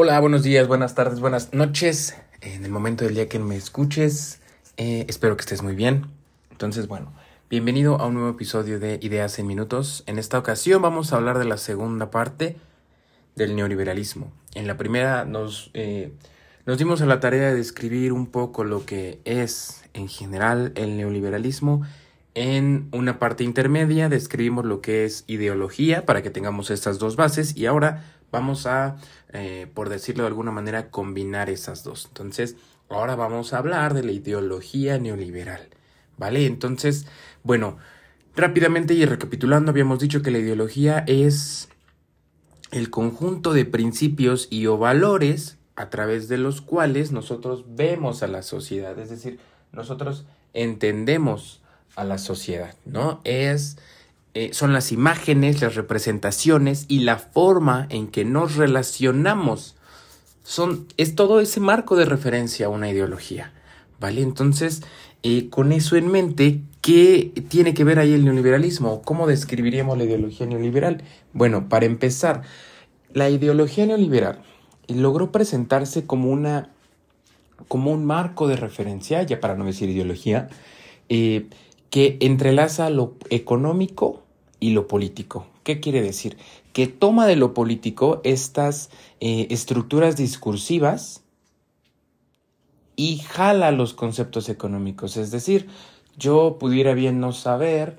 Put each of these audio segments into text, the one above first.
Hola, buenos días, buenas tardes, buenas noches. En el momento del día que me escuches, eh, espero que estés muy bien. Entonces, bueno, bienvenido a un nuevo episodio de Ideas en Minutos. En esta ocasión vamos a hablar de la segunda parte del neoliberalismo. En la primera nos, eh, nos dimos a la tarea de describir un poco lo que es en general el neoliberalismo. En una parte intermedia describimos lo que es ideología para que tengamos estas dos bases y ahora vamos a, eh, por decirlo de alguna manera, combinar esas dos. Entonces, ahora vamos a hablar de la ideología neoliberal. ¿Vale? Entonces, bueno, rápidamente y recapitulando, habíamos dicho que la ideología es el conjunto de principios y o valores a través de los cuales nosotros vemos a la sociedad, es decir, nosotros entendemos a la sociedad, ¿no? Es eh, son las imágenes, las representaciones y la forma en que nos relacionamos. Son, es todo ese marco de referencia a una ideología. ¿Vale? Entonces, eh, con eso en mente, ¿qué tiene que ver ahí el neoliberalismo? ¿Cómo describiríamos la ideología neoliberal? Bueno, para empezar, la ideología neoliberal logró presentarse como una como un marco de referencia, ya para no decir ideología, eh, que entrelaza lo económico y lo político. ¿Qué quiere decir? Que toma de lo político estas eh, estructuras discursivas y jala los conceptos económicos. Es decir, yo pudiera bien no saber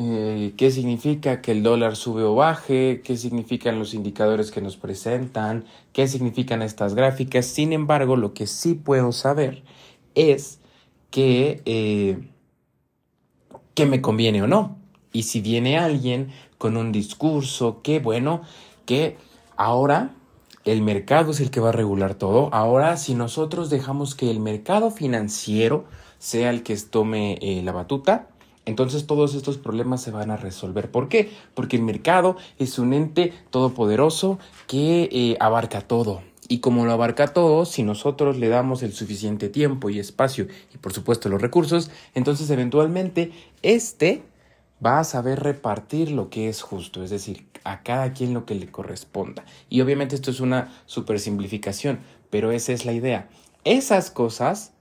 eh, qué significa que el dólar sube o baje, qué significan los indicadores que nos presentan, qué significan estas gráficas. Sin embargo, lo que sí puedo saber es que, eh, que me conviene o no. Y si viene alguien con un discurso, qué bueno, que ahora el mercado es el que va a regular todo. Ahora, si nosotros dejamos que el mercado financiero sea el que tome eh, la batuta, entonces todos estos problemas se van a resolver. ¿Por qué? Porque el mercado es un ente todopoderoso que eh, abarca todo. Y como lo abarca todo, si nosotros le damos el suficiente tiempo y espacio y por supuesto los recursos, entonces eventualmente este va a saber repartir lo que es justo, es decir, a cada quien lo que le corresponda. Y obviamente esto es una super simplificación, pero esa es la idea. Esas cosas,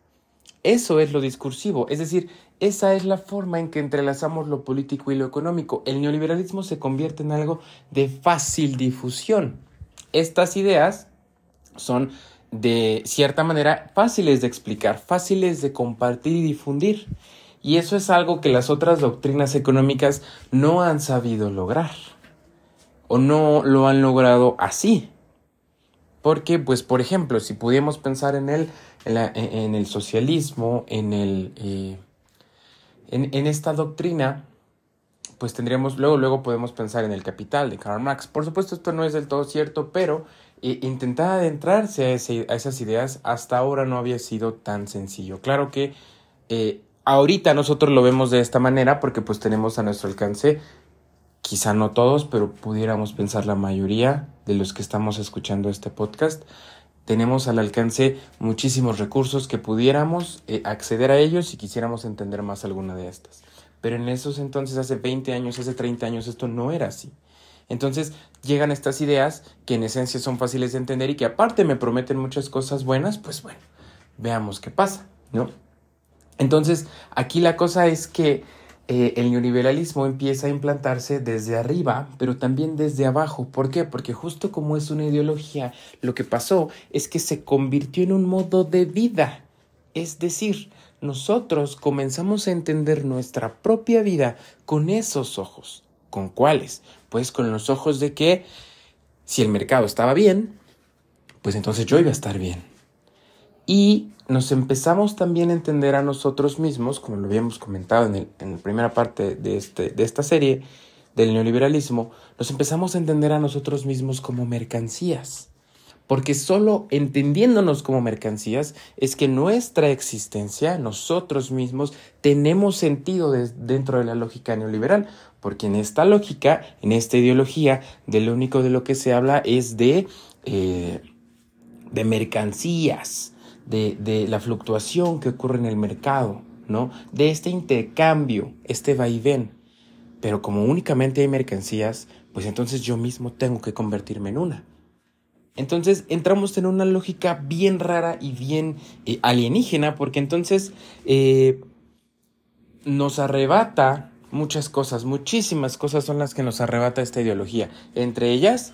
eso es lo discursivo, es decir, esa es la forma en que entrelazamos lo político y lo económico. El neoliberalismo se convierte en algo de fácil difusión. Estas ideas son de cierta manera fáciles de explicar, fáciles de compartir y difundir. Y eso es algo que las otras doctrinas económicas no han sabido lograr. O no lo han logrado así. Porque, pues, por ejemplo, si pudiéramos pensar en el, en, el socialismo, en, el, eh, en, esta doctrina, pues tendríamos, luego, luego podemos pensar en el capital de Karl Marx. Por supuesto, esto no es del todo cierto, pero eh, intentar adentrarse a, a, esas ideas hasta ahora no había sido tan sencillo. Claro que eh, ahorita nosotros lo vemos de esta manera porque pues tenemos a nuestro alcance, quizá no todos, pero pudiéramos pensar la mayoría de los que estamos escuchando este podcast, tenemos al alcance muchísimos recursos que pudiéramos eh, acceder a ellos si quisiéramos entender más alguna de estas. Pero en esos entonces, hace 20 años, hace 30 años, esto no era así. Entonces llegan estas ideas que en esencia son fáciles de entender y que aparte me prometen muchas cosas buenas, pues bueno, veamos qué pasa, ¿no? Entonces, aquí la cosa es que eh, el neoliberalismo empieza a implantarse desde arriba, pero también desde abajo. ¿Por qué? Porque justo como es una ideología, lo que pasó es que se convirtió en un modo de vida. Es decir, nosotros comenzamos a entender nuestra propia vida con esos ojos. ¿Con cuáles? Pues con los ojos de que si el mercado estaba bien, pues entonces yo iba a estar bien. Y nos empezamos también a entender a nosotros mismos, como lo habíamos comentado en, la primera parte de, este, de esta serie del neoliberalismo, nos empezamos a entender a nosotros mismos como mercancías. Porque solo entendiéndonos como mercancías es que nuestra existencia, nosotros mismos, tenemos sentido dentro de la lógica neoliberal. Porque en esta lógica, en esta ideología, de lo único de lo que se habla es de, eh, de mercancías, de, la fluctuación que ocurre en el mercado, ¿no? De este intercambio, este vaivén. Pero como únicamente hay mercancías, pues entonces yo mismo tengo que convertirme en una. Entonces entramos en una lógica bien rara y bien eh, alienígena, porque entonces eh, nos arrebata muchas cosas, muchísimas cosas son las que nos arrebata esta ideología. Entre ellas,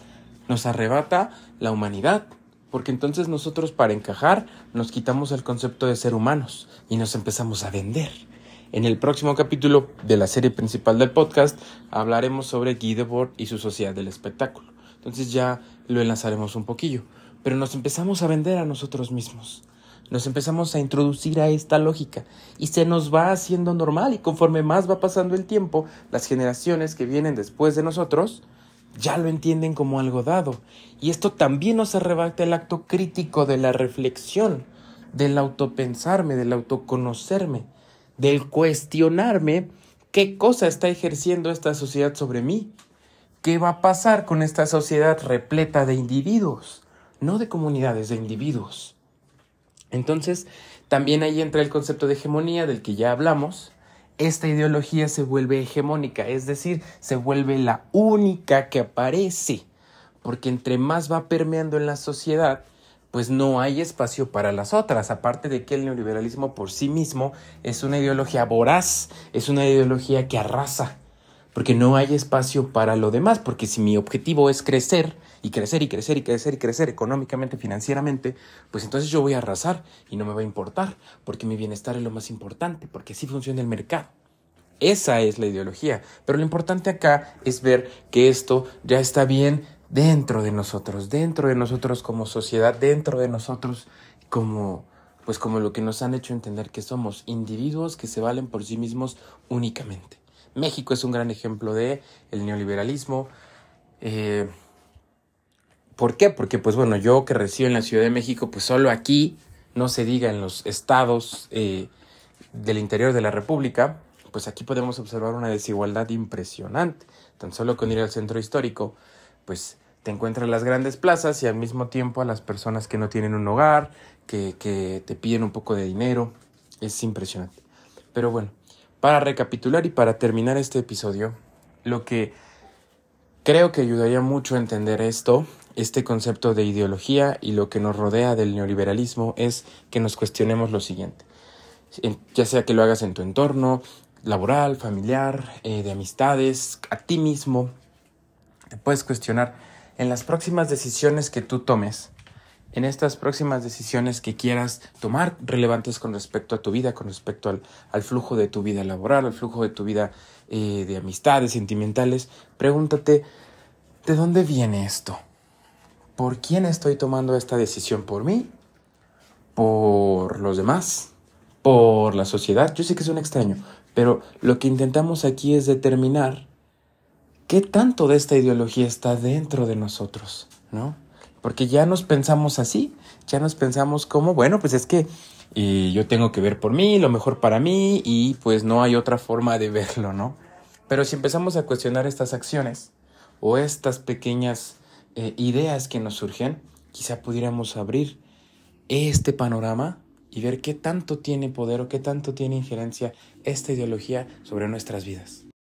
nos arrebata la humanidad, porque entonces nosotros para encajar nos quitamos el concepto de ser humanos y nos empezamos a vender. En el próximo capítulo de la serie principal del podcast hablaremos sobre Guy Debord y su sociedad del espectáculo. Entonces ya lo enlazaremos un poquillo. Pero nos empezamos a vender a nosotros mismos. Nos empezamos a introducir a esta lógica y se nos va haciendo normal y conforme más va pasando el tiempo, las generaciones que vienen después de nosotros ya lo entienden como algo dado. Y esto también nos arrebata el acto crítico de la reflexión, del autopensarme, del autoconocerme del cuestionarme qué cosa está ejerciendo esta sociedad sobre mí. ¿Qué va a pasar con esta sociedad repleta de individuos? No de comunidades, de individuos. Entonces, también ahí entra el concepto de hegemonía del que ya hablamos. Esta ideología se vuelve hegemónica, es decir, se vuelve la única que aparece, porque entre más va permeando en la sociedad, pues no hay espacio para las otras, aparte de que el neoliberalismo por sí mismo es una ideología voraz, es una ideología que arrasa, porque no hay espacio para lo demás, porque si mi objetivo es crecer y crecer y crecer y crecer y crecer económicamente, financieramente, pues entonces yo voy a arrasar y no me va a importar, porque mi bienestar es lo más importante, porque así funciona el mercado. Esa es la ideología, pero lo importante acá es ver que esto ya está bien dentro de nosotros, dentro de nosotros como sociedad, dentro de nosotros como pues como lo que nos han hecho entender que somos individuos que se valen por sí mismos únicamente. México es un gran ejemplo de el neoliberalismo. Eh, ¿Por qué? Porque pues bueno, yo que resido en la Ciudad de México, pues solo aquí, no se diga en los estados eh, del interior de la República, pues aquí podemos observar una desigualdad impresionante. Tan solo con ir al centro histórico, pues te encuentras las grandes plazas y al mismo tiempo a las personas que no tienen un hogar, que, que te piden un poco de dinero. Es impresionante. Pero bueno, para recapitular y para terminar este episodio, lo que creo que ayudaría mucho a entender esto, este concepto de ideología y lo que nos rodea del neoliberalismo es que nos cuestionemos lo siguiente. Ya sea que lo hagas en tu entorno laboral, familiar, eh, de amistades, a ti mismo, te puedes cuestionar en las próximas decisiones que tú tomes, en estas próximas decisiones que quieras tomar relevantes con respecto a tu vida, con respecto al, flujo de tu vida laboral, al flujo de tu vida eh, de amistades sentimentales, pregúntate, ¿de dónde viene esto? ¿Por quién estoy tomando esta decisión? ¿Por mí? ¿Por los demás? ¿Por la sociedad? Yo sé que es un extraño, pero lo que intentamos aquí es determinar ¿qué tanto de esta ideología está dentro de nosotros? ¿No? Porque ya nos pensamos así, ya nos pensamos como, bueno, pues es que yo tengo que ver por mí, lo mejor para mí, y pues no hay otra forma de verlo, ¿no? Pero si empezamos a cuestionar estas acciones o estas pequeñas eh, ideas que nos surgen, quizá pudiéramos abrir este panorama y ver qué tanto tiene poder o qué tanto tiene injerencia esta ideología sobre nuestras vidas.